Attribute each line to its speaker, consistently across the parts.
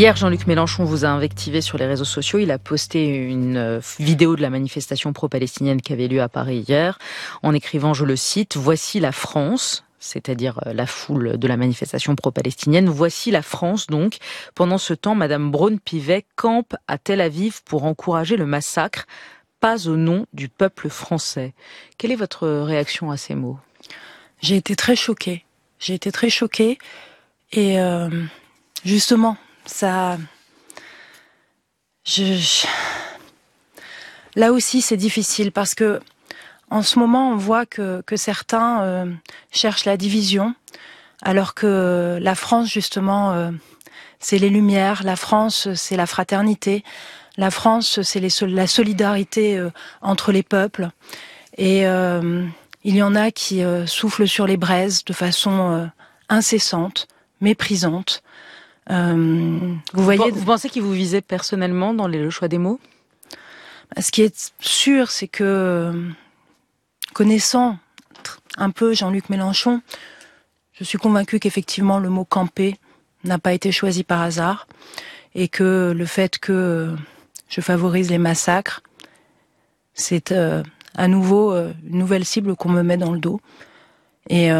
Speaker 1: Hier, Jean-Luc Mélenchon vous a invectivé sur les réseaux sociaux. Il a posté une euh, vidéo de la manifestation pro-palestinienne qui avait lieu à Paris hier, en écrivant, je le cite, Voici la France, c'est-à-dire euh, la foule de la manifestation pro-palestinienne. Voici la France donc. Pendant ce temps, Madame Braun-Pivet campe à Tel Aviv pour encourager le massacre, pas au nom du peuple français. Quelle est votre réaction à ces mots?
Speaker 2: J'ai été très choquée. J'ai été très choquée. Et euh, justement, ça. Je, Là aussi, c'est difficile parce que en ce moment, on voit que, que certains euh, cherchent la division, alors que la France, justement, euh, c'est les Lumières. La France, c'est la fraternité. La France, c'est la solidarité euh, entre les peuples. Et il y en a qui soufflent sur les braises de façon incessante, méprisante.
Speaker 1: Euh, vous voyez, vous pensez qu'il vous visait personnellement dans le choix des mots?
Speaker 2: Ce qui est sûr, c'est que connaissant un peu Jean-Luc Mélenchon, je suis convaincue qu'effectivement le mot camper n'a pas été choisi par hasard et que le fait que je favorise les massacres, c'est euh, à nouveau euh, une nouvelle cible qu'on me met dans le dos. Et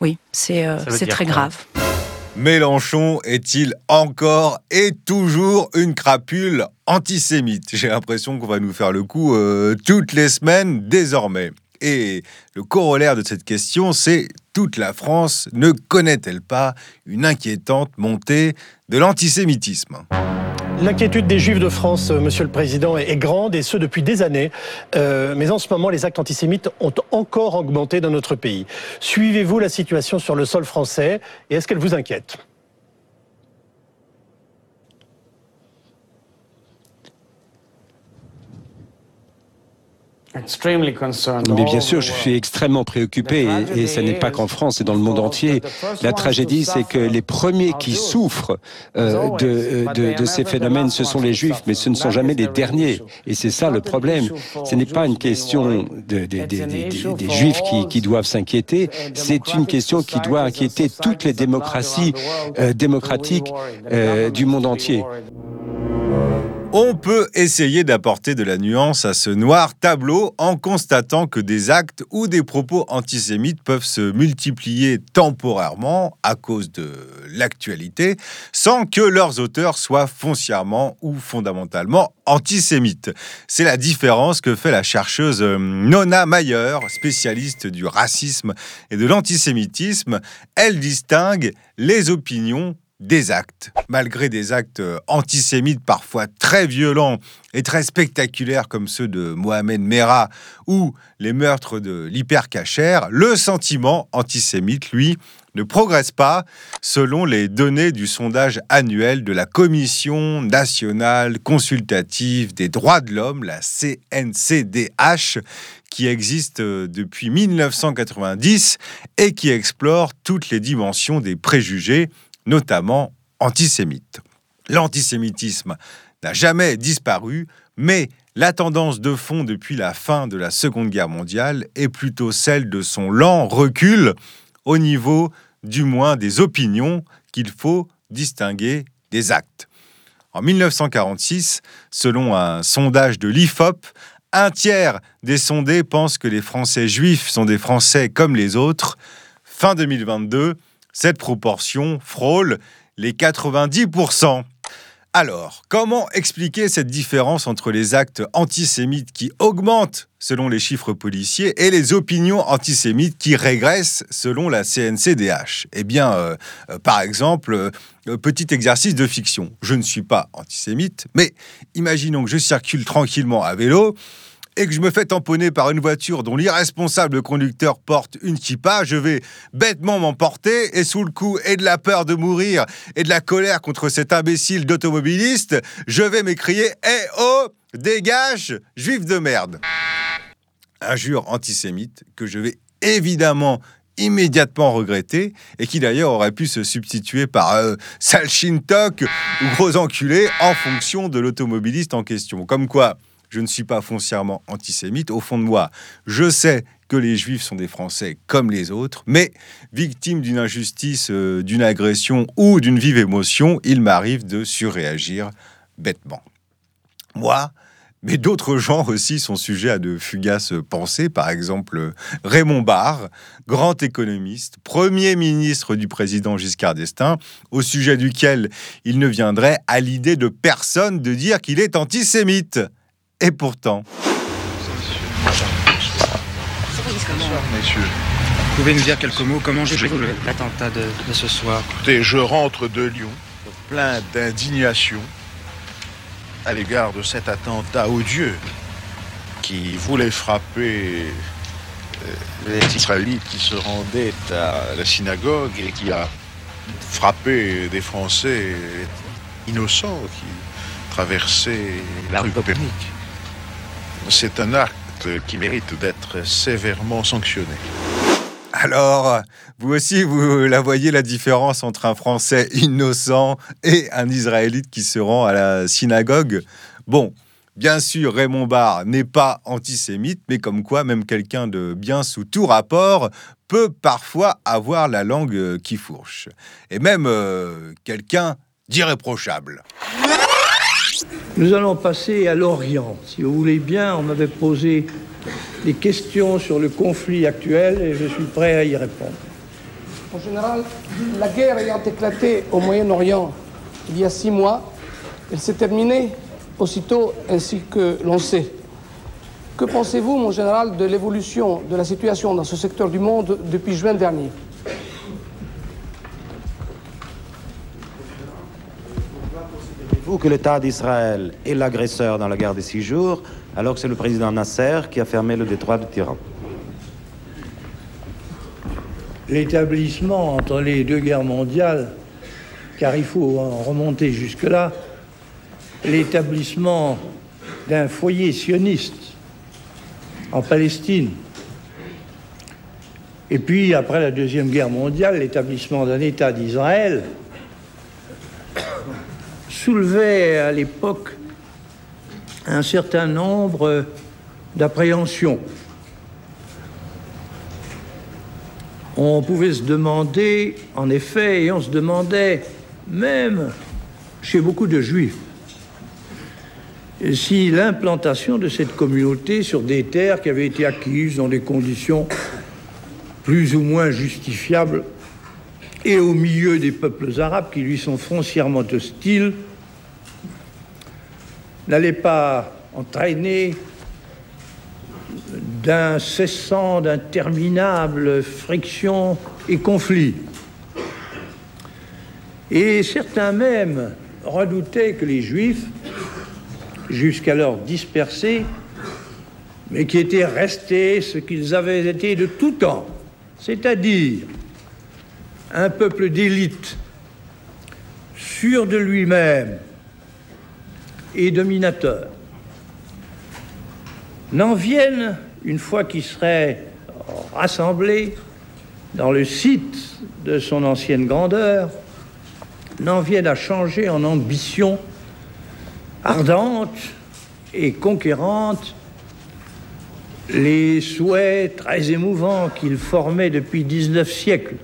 Speaker 2: oui, c'est très grave.
Speaker 3: Mélenchon est-il encore et toujours une crapule antisémite? J'ai l'impression qu'on va nous faire le coup euh, toutes les semaines désormais. Et le corollaire de cette question, c'est toute la France ne connaît-elle pas une inquiétante montée de l'antisémitisme?
Speaker 4: L'inquiétude des Juifs de France, euh, Monsieur le Président, est grande, et ce depuis des années. Euh, mais en ce moment, les actes antisémites ont encore augmenté dans notre pays. Suivez-vous la situation sur le sol français et est-ce qu'elle vous inquiète?
Speaker 5: Mais bien sûr, je suis extrêmement préoccupé et, ce n'est pas qu'en France, c'est dans le monde entier. La tragédie, c'est que les premiers qui souffrent euh, de, de, ces phénomènes, ce sont les juifs, mais ce ne sont jamais les derniers. Et c'est ça le problème. Ce n'est pas une question de, des juifs qui, qui doivent s'inquiéter, c'est une question qui doit inquiéter toutes les démocraties euh, démocratiques euh, du monde entier.
Speaker 3: On peut essayer d'apporter de la nuance à ce noir tableau en constatant que des actes ou des propos antisémites peuvent se multiplier temporairement à cause de l'actualité sans que leurs auteurs soient foncièrement ou fondamentalement antisémites. C'est la différence que fait la chercheuse euh, Nona Mayer, spécialiste du racisme et de l'antisémitisme. Elle distingue les opinions des actes. Malgré des actes euh, antisémites parfois très violents et très spectaculaires comme ceux de Mohamed Merah ou les meurtres de l'hypercachère, le sentiment antisémite, lui, ne progresse pas selon les données du sondage annuel de la Commission nationale consultative des droits de l'homme, la CNCDH, qui existe euh, depuis 1990 et qui explore toutes les dimensions des préjugés notamment antisémites. L'antisémitisme n'a jamais disparu, mais la tendance de fond depuis la fin de la Seconde Guerre mondiale est plutôt celle de son lent recul au niveau du moins des opinions qu'il faut distinguer des actes. En 1946, selon un sondage de l'IFOP, un tiers des sondés pensent que les Français juifs sont des Français comme les autres. Fin 2022, cette proportion frôle les 90%. Alors, comment expliquer cette différence entre les actes antisémites qui augmentent selon les chiffres policiers et les opinions antisémites qui régressent selon la CNCDH Eh bien, euh, euh, par exemple, euh, petit exercice de fiction. Je ne suis pas antisémite, mais imaginons que je circule tranquillement à vélo et que je me fais tamponner par une voiture dont l'irresponsable conducteur porte une kippa, je vais bêtement m'emporter et sous le coup et de la peur de mourir et de la colère contre cet imbécile d'automobiliste, je vais m'écrier Eh oh, dégage, juif de merde Injure antisémite que je vais évidemment immédiatement regretter et qui d'ailleurs aurait pu se substituer par euh, ou gros enculé en fonction de l'automobiliste en question. Comme quoi, je ne suis pas foncièrement antisémite. Au fond de moi, je sais que les juifs sont des Français comme les autres, mais victimes d'une injustice, euh, d'une agression ou d'une vive émotion, il m'arrive de surréagir bêtement. Moi, mais d'autres gens aussi sont sujets à de fugaces pensées. Par exemple, Raymond Barre, grand économiste, premier ministre du président Giscard d'Estaing, au sujet duquel il ne viendrait à l'idée de personne de dire qu'il est antisémite. Et pourtant.
Speaker 6: Bonsoir, messieurs. Vous pouvez nous dire quelques mots Comment j'ai l'attentat de, de ce soir
Speaker 7: Écoutez, je rentre de Lyon, plein d'indignation à l'égard de cet attentat odieux qui voulait frapper euh, les Israélites qui se rendaient à la synagogue et qui a frappé des Français innocents qui traversaient la rue Copernic. C'est un acte qui mérite d'être sévèrement sanctionné.
Speaker 3: Alors, vous aussi, vous la voyez la différence entre un Français innocent et un Israélite qui se rend à la synagogue? Bon, bien sûr, Raymond Barre n'est pas antisémite, mais comme quoi, même quelqu'un de bien sous tout rapport peut parfois avoir la langue qui fourche. Et même euh, quelqu'un d'irréprochable.
Speaker 8: Nous allons passer à l'Orient. Si vous voulez bien, on m'avait posé des questions sur le conflit actuel et je suis prêt à y répondre.
Speaker 9: En général, la guerre ayant éclaté au Moyen-Orient il y a six mois, elle s'est terminée aussitôt ainsi que l'on sait. Que pensez-vous, mon général, de l'évolution de la situation dans ce secteur du monde depuis juin dernier?
Speaker 10: Que l'État d'Israël est l'agresseur dans la guerre des six jours, alors que c'est le président Nasser qui a fermé le détroit de Tyran.
Speaker 8: L'établissement entre les deux guerres mondiales, car il faut en remonter jusque-là, l'établissement d'un foyer sioniste en Palestine, et puis après la Deuxième Guerre mondiale, l'établissement d'un État d'Israël, soulevait à l'époque un certain nombre d'appréhensions. On pouvait se demander, en effet, et on se demandait même chez beaucoup de juifs, si l'implantation de cette communauté sur des terres qui avaient été acquises dans des conditions plus ou moins justifiables et au milieu des peuples arabes qui lui sont foncièrement hostiles n'allait pas entraîner d'incessants, d'interminables frictions et conflits. Et certains même redoutaient que les Juifs, jusqu'alors dispersés, mais qui étaient restés ce qu'ils avaient été de tout temps, c'est-à-dire un peuple d'élite, sûr de lui-même, et dominateur. N'en viennent, une fois qu'ils seraient rassemblés dans le site de son ancienne grandeur, n'en viennent à changer en ambition ardente et conquérante les souhaits très émouvants qu'il formait depuis 19 siècles,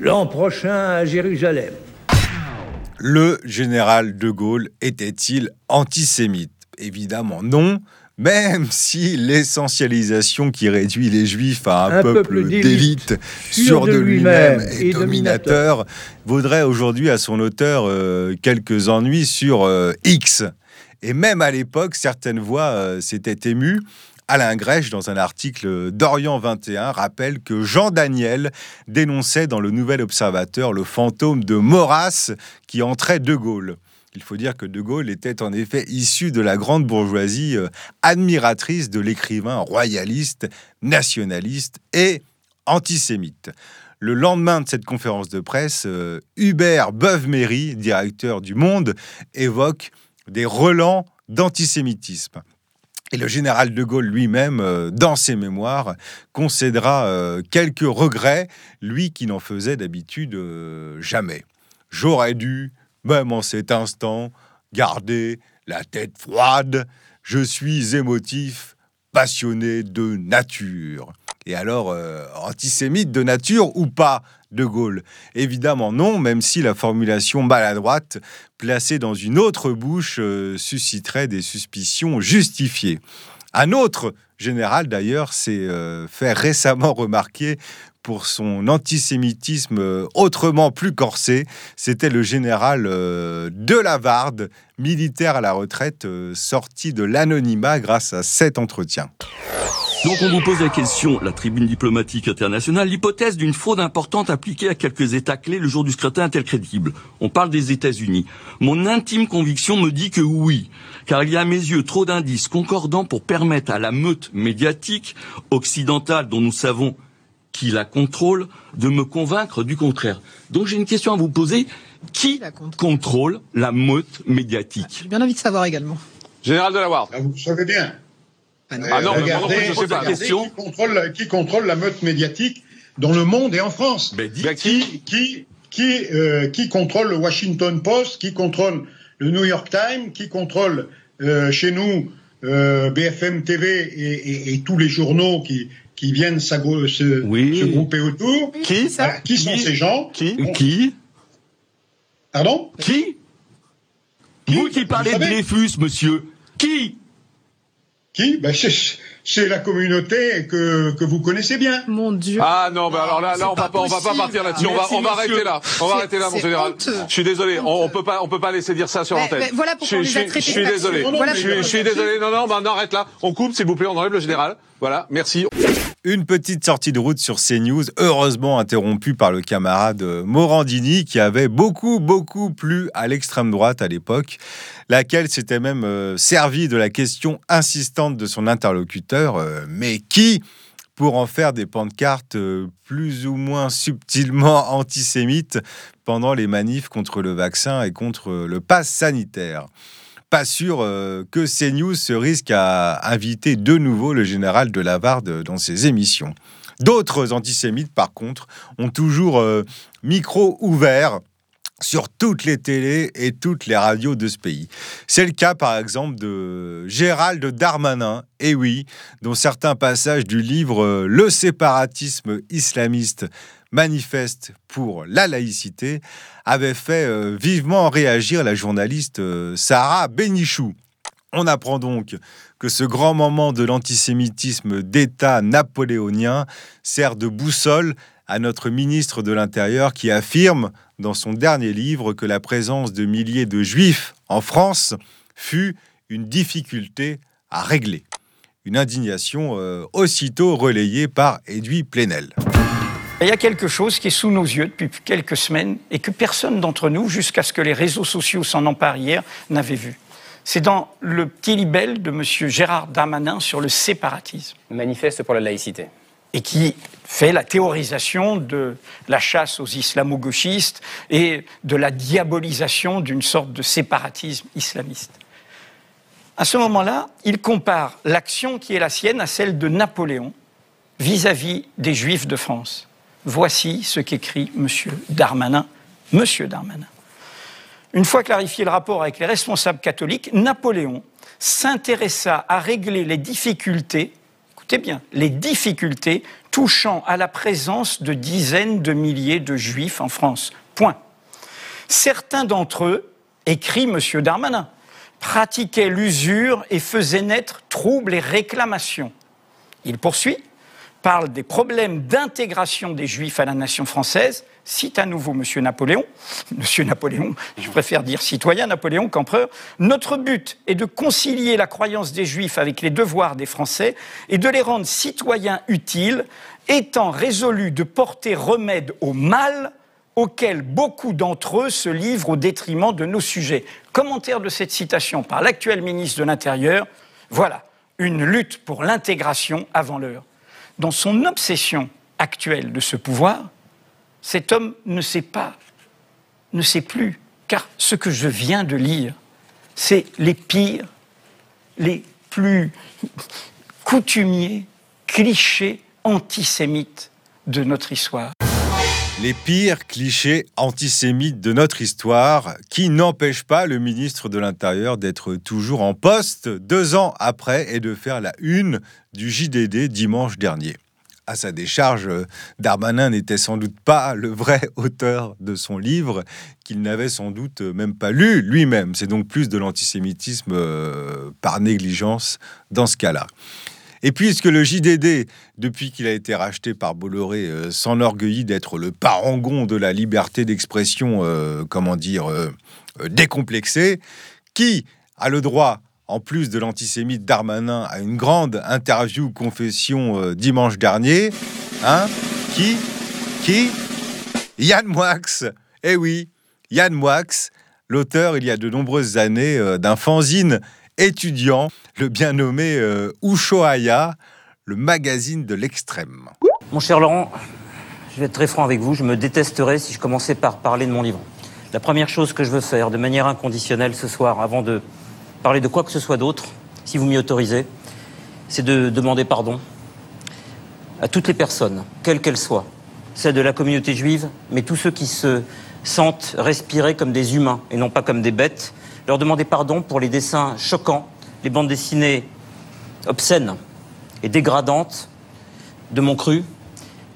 Speaker 8: l'an prochain à Jérusalem,
Speaker 3: le général de Gaulle était-il antisémite? Évidemment non, même si l'essentialisation qui réduit les juifs à un, peuple, d'élite, sûr de lui-même et, dominateur, vaudrait aujourd'hui à son auteur euh, quelques ennuis sur euh, X. Et même à l'époque, certaines voix euh, s'étaient émues Alain Grèche, dans un article d'Orient 21, rappelle que Jean Daniel dénonçait dans le Nouvel Observateur le fantôme de Maurras qui entrait De Gaulle. Il faut dire que De Gaulle était en effet issu de la grande bourgeoisie euh, admiratrice de l'écrivain royaliste, nationaliste et antisémite. Le lendemain de cette conférence de presse, euh, Hubert Beuve-Méry, directeur du Monde, évoque des relents d'antisémitisme. Et le général de Gaulle lui-même, euh, dans ses mémoires, concédera euh, quelques regrets, lui qui n'en faisait d'habitude euh, jamais. J'aurais dû, même en cet instant, garder la tête froide, je suis émotif, passionné de nature. Et alors, euh, antisémite de nature ou pas, De Gaulle? Évidemment non, même si la formulation maladroite, placée dans une autre bouche, euh, susciterait des suspicions justifiées. Un autre général, d'ailleurs, s'est euh, fait récemment remarquer pour son antisémitisme euh, autrement plus corsé. C'était le général euh, de Lavarde, militaire à la retraite, euh, sorti de l'anonymat grâce à cet entretien.
Speaker 11: Donc on vous pose la question, la tribune diplomatique internationale, l'hypothèse d'une fraude importante appliquée à quelques États clés le jour du scrutin est-elle crédible? On parle des États-Unis. Mon intime conviction me dit que oui, car il y a à mes yeux trop d'indices concordants pour permettre à la meute médiatique occidentale dont nous savons qui la contrôle de me convaincre du contraire. Donc j'ai une question à vous poser. Qui contrôle la meute médiatique
Speaker 12: J'ai bien envie de savoir également.
Speaker 13: Général de la Ward.
Speaker 14: Ah, vous le savez bien.
Speaker 13: Ah non, ah non mais
Speaker 14: regardez,
Speaker 13: je sais pas.
Speaker 14: Question. Qui, contrôle, qui contrôle la meute médiatique dans le monde et en France
Speaker 11: ben,
Speaker 14: qui, qui, qui, euh, qui contrôle le Washington Post Qui contrôle le New York Times Qui contrôle euh, chez nous euh, BFM TV et, et, et, tous les journaux qui, qui viennent se,
Speaker 11: oui.
Speaker 14: se grouper autour.
Speaker 11: Qui,
Speaker 14: ah, qui sont ces gens?
Speaker 11: Qui Qui?
Speaker 14: Pardon?
Speaker 11: Qui? Vous qui parlez de Dreyfus, monsieur. Qui?
Speaker 14: Qui? Ben, c'est la communauté que, que vous connaissez bien.
Speaker 12: Mon Dieu.
Speaker 13: Ah non, mais alors là, là on va pas, on va pas partir là-dessus. On va, on va arrêter là. On va arrêter là, mon général. Je suis désolé. On, on, peut pas, on peut pas laisser dire ça sur l'antenne.
Speaker 12: Voilà pourquoi on les a
Speaker 13: Je suis désolé.
Speaker 12: Voilà
Speaker 13: je, je suis désolé. Non, non, bah, on arrête là. On coupe, s'il vous plaît. On enlève le général. Voilà. Merci.
Speaker 3: Une petite sortie de route sur CNews, heureusement interrompue par le camarade Morandini, qui avait beaucoup, beaucoup plu à l'extrême droite à l'époque, laquelle s'était même euh, servie de la question insistante de son interlocuteur, euh, mais qui, pour en faire des pancartes euh, plus ou moins subtilement antisémites pendant les manifs contre le vaccin et contre le pass sanitaire pas sûr euh, que CNews se risque à inviter de nouveau le général de Lavarde dans ses émissions. D'autres antisémites, par contre, ont toujours euh, micro ouvert sur toutes les télés et toutes les radios de ce pays. C'est le cas par exemple de Gérald Darmanin, et oui, dont certains passages du livre euh, Le séparatisme islamiste manifeste pour la laïcité avait fait euh, vivement réagir la journaliste euh, Sarah Benichou. On apprend donc que ce grand moment de l'antisémitisme d'État napoléonien sert de boussole à notre ministre de l'Intérieur qui affirme dans son dernier livre que la présence de milliers de juifs en France fut une difficulté à régler. Une indignation euh, aussitôt relayée par Edoui Plenel.
Speaker 15: Il y a quelque chose qui est sous nos yeux depuis quelques semaines et que personne d'entre nous, jusqu'à ce que les réseaux sociaux s'en emparent hier, n'avait vu. C'est dans le petit libelle de M. Gérard Darmanin sur le séparatisme.
Speaker 16: Manifeste pour la laïcité.
Speaker 15: Et qui fait la théorisation de la chasse aux islamo-gauchistes et de la diabolisation d'une sorte de séparatisme islamiste. À ce moment-là, il compare l'action qui est la sienne à celle de Napoléon vis-à-vis des Juifs de France. Voici ce qu'écrit M. Darmanin. Darmanin. Une fois clarifié le rapport avec les responsables catholiques, Napoléon s'intéressa à régler les difficultés, écoutez bien, les difficultés touchant à la présence de dizaines de milliers de juifs en France. Point. Certains d'entre eux, écrit M. Darmanin, pratiquaient l'usure et faisaient naître troubles et réclamations. Il poursuit parle des problèmes d'intégration des Juifs à la nation française, cite à nouveau M. Napoléon, M. Napoléon, je préfère dire citoyen Napoléon qu'empereur, notre but est de concilier la croyance des Juifs avec les devoirs des Français et de les rendre citoyens utiles, étant résolus de porter remède au mal auquel beaucoup d'entre eux se livrent au détriment de nos sujets. Commentaire de cette citation par l'actuel ministre de l'Intérieur, voilà, une lutte pour l'intégration avant l'heure dans son obsession actuelle de ce pouvoir, cet homme ne sait pas, ne sait plus, car ce que je viens de lire, c'est les pires, les plus coutumiers, clichés antisémites de notre histoire.
Speaker 3: Les pires clichés antisémites de notre histoire, qui n'empêchent pas le ministre de l'Intérieur d'être toujours en poste deux ans après et de faire la une du JDD dimanche dernier. À sa décharge, Darmanin n'était sans doute pas le vrai auteur de son livre, qu'il n'avait sans doute même pas lu lui-même. C'est donc plus de l'antisémitisme euh, par négligence dans ce cas-là. Et puisque le JDD, depuis qu'il a été racheté par Bolloré, euh, s'enorgueillit d'être le parangon de la liberté d'expression, euh, comment dire, euh, décomplexée, qui a le droit, en plus de l'antisémite Darmanin, à une grande interview confession dimanche dernier hein Qui Qui Yann Moix. Eh oui, Yann Moix, l'auteur il y a de nombreuses années d'un fanzine étudiant, le bien nommé euh, Ushuaïa, le magazine de l'extrême.
Speaker 12: Mon cher Laurent, je vais être très franc avec vous, je me détesterais si je commençais par parler de mon livre. La première chose que je veux faire de manière inconditionnelle ce soir, avant de parler de quoi que ce soit d'autre, si vous m'y autorisez, c'est de demander pardon à toutes les personnes, quelles qu'elles soient, celles de la communauté juive, mais tous ceux qui se sentent respirer comme des humains et non pas comme des bêtes, leur demander pardon pour les dessins choquants, les bandes dessinées obscènes et dégradantes de mon cru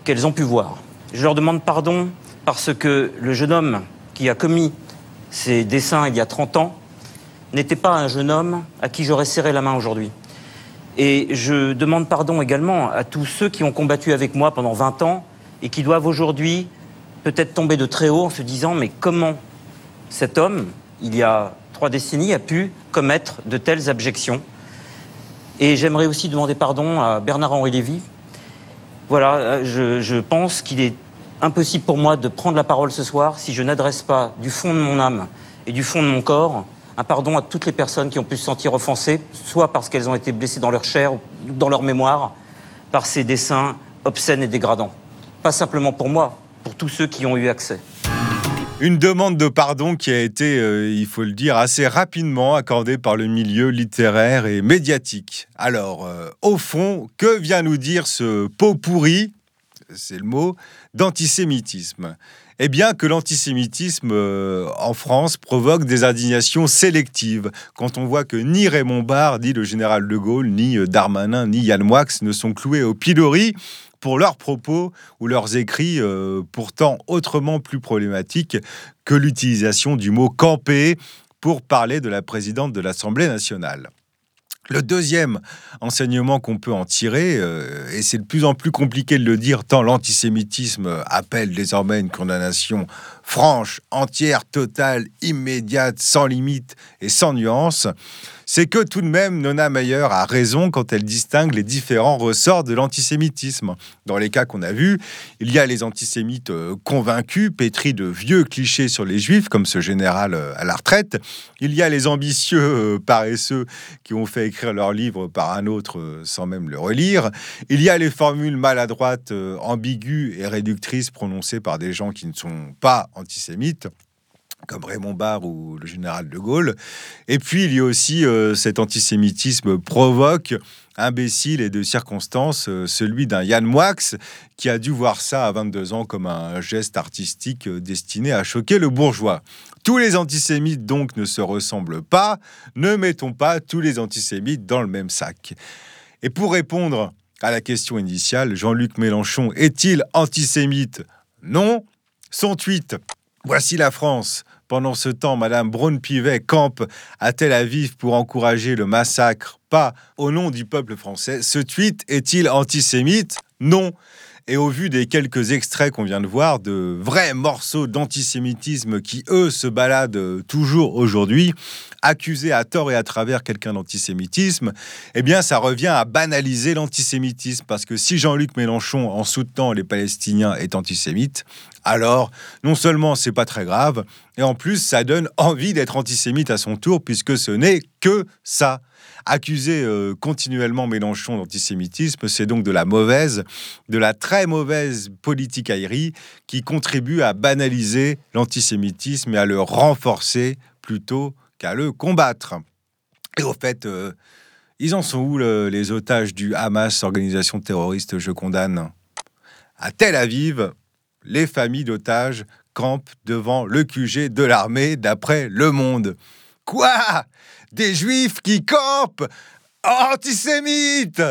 Speaker 12: qu'elles ont pu voir. Je leur demande pardon parce que le jeune homme qui a commis ces dessins il y a 30 ans n'était pas un jeune homme à qui j'aurais serré la main aujourd'hui. Et je demande pardon également à tous ceux qui ont combattu avec moi pendant 20 ans et qui doivent aujourd'hui peut-être tomber de très haut en se disant mais comment cet homme, il y a trois décennies, a pu commettre de telles abjections. Et j'aimerais aussi demander pardon à Bernard-Henri Lévy. Voilà, je, je pense qu'il est impossible pour moi de prendre la parole ce soir si je n'adresse pas du fond de mon âme et du fond de mon corps un pardon à toutes les personnes qui ont pu se sentir offensées, soit parce qu'elles ont été blessées dans leur chair ou dans leur mémoire, par ces dessins obscènes et dégradants. Pas simplement pour moi, pour tous ceux qui ont eu accès.
Speaker 3: Une demande de pardon qui a été, euh, il faut le dire, assez rapidement accordée par le milieu littéraire et médiatique. Alors, euh, au fond, que vient nous dire ce pot pourri, c'est le mot, d'antisémitisme? Eh bien que l'antisémitisme euh, en France provoque des indignations sélectives. Quand on voit que ni Raymond Barre, ni le général de Gaulle, ni Darmanin, ni Yann Moix ne sont cloués au pilori pour leurs propos ou leurs écrits euh, pourtant autrement plus problématiques que l'utilisation du mot camper pour parler de la présidente de l'Assemblée nationale. Le deuxième enseignement qu'on peut en tirer, euh, et c'est de plus en plus compliqué de le dire tant l'antisémitisme appelle désormais une condamnation franche, entière, totale, immédiate, sans limite et sans nuance, c'est que tout de même Nona Meyer a raison quand elle distingue les différents ressorts de l'antisémitisme. Dans les cas qu'on a vus, il y a les antisémites euh, convaincus, pétris de vieux clichés sur les juifs, comme ce général euh, à la retraite. Il y a les ambitieux euh, paresseux qui ont fait écrire leur livre par un autre sans même le relire. Il y a les formules maladroites, ambiguës et réductrices prononcées par des gens qui ne sont pas antisémites comme Raymond Barre ou le général de Gaulle. Et puis, il y a aussi euh, cet antisémitisme provoque, imbécile et de circonstance, euh, celui d'un Yann Moix, qui a dû voir ça à 22 ans comme un geste artistique euh, destiné à choquer le bourgeois. Tous les antisémites, donc, ne se ressemblent pas. Ne mettons pas tous les antisémites dans le même sac. Et pour répondre à la question initiale, Jean-Luc Mélenchon est-il antisémite? Non. Son tweet Voici la France. Pendant ce temps, Madame Braun-Pivet campe à Tel Aviv pour encourager le massacre, pas au nom du peuple français. Ce tweet est-il antisémite? Non. Et au vu des quelques extraits qu'on vient de voir, de vrais morceaux d'antisémitisme qui, eux, se baladent toujours aujourd'hui, accusés à tort et à travers quelqu'un d'antisémitisme, eh bien, ça revient à banaliser l'antisémitisme. Parce que si Jean-Luc Mélenchon, en soutenant les Palestiniens, est antisémite, alors non seulement c'est pas très grave, et en plus, ça donne envie d'être antisémite à son tour, puisque ce n'est que ça. Accuser euh, continuellement Mélenchon d'antisémitisme, c'est donc de la mauvaise, de la très mauvaise politique aérie qui contribue à banaliser l'antisémitisme et à le renforcer plutôt qu'à le combattre. Et au fait, euh, ils en sont où les otages du Hamas, organisation terroriste, je condamne À Tel Aviv, les familles d'otages campent devant le QG de l'armée d'après Le Monde. Quoi? Des juifs qui campent? Antisémites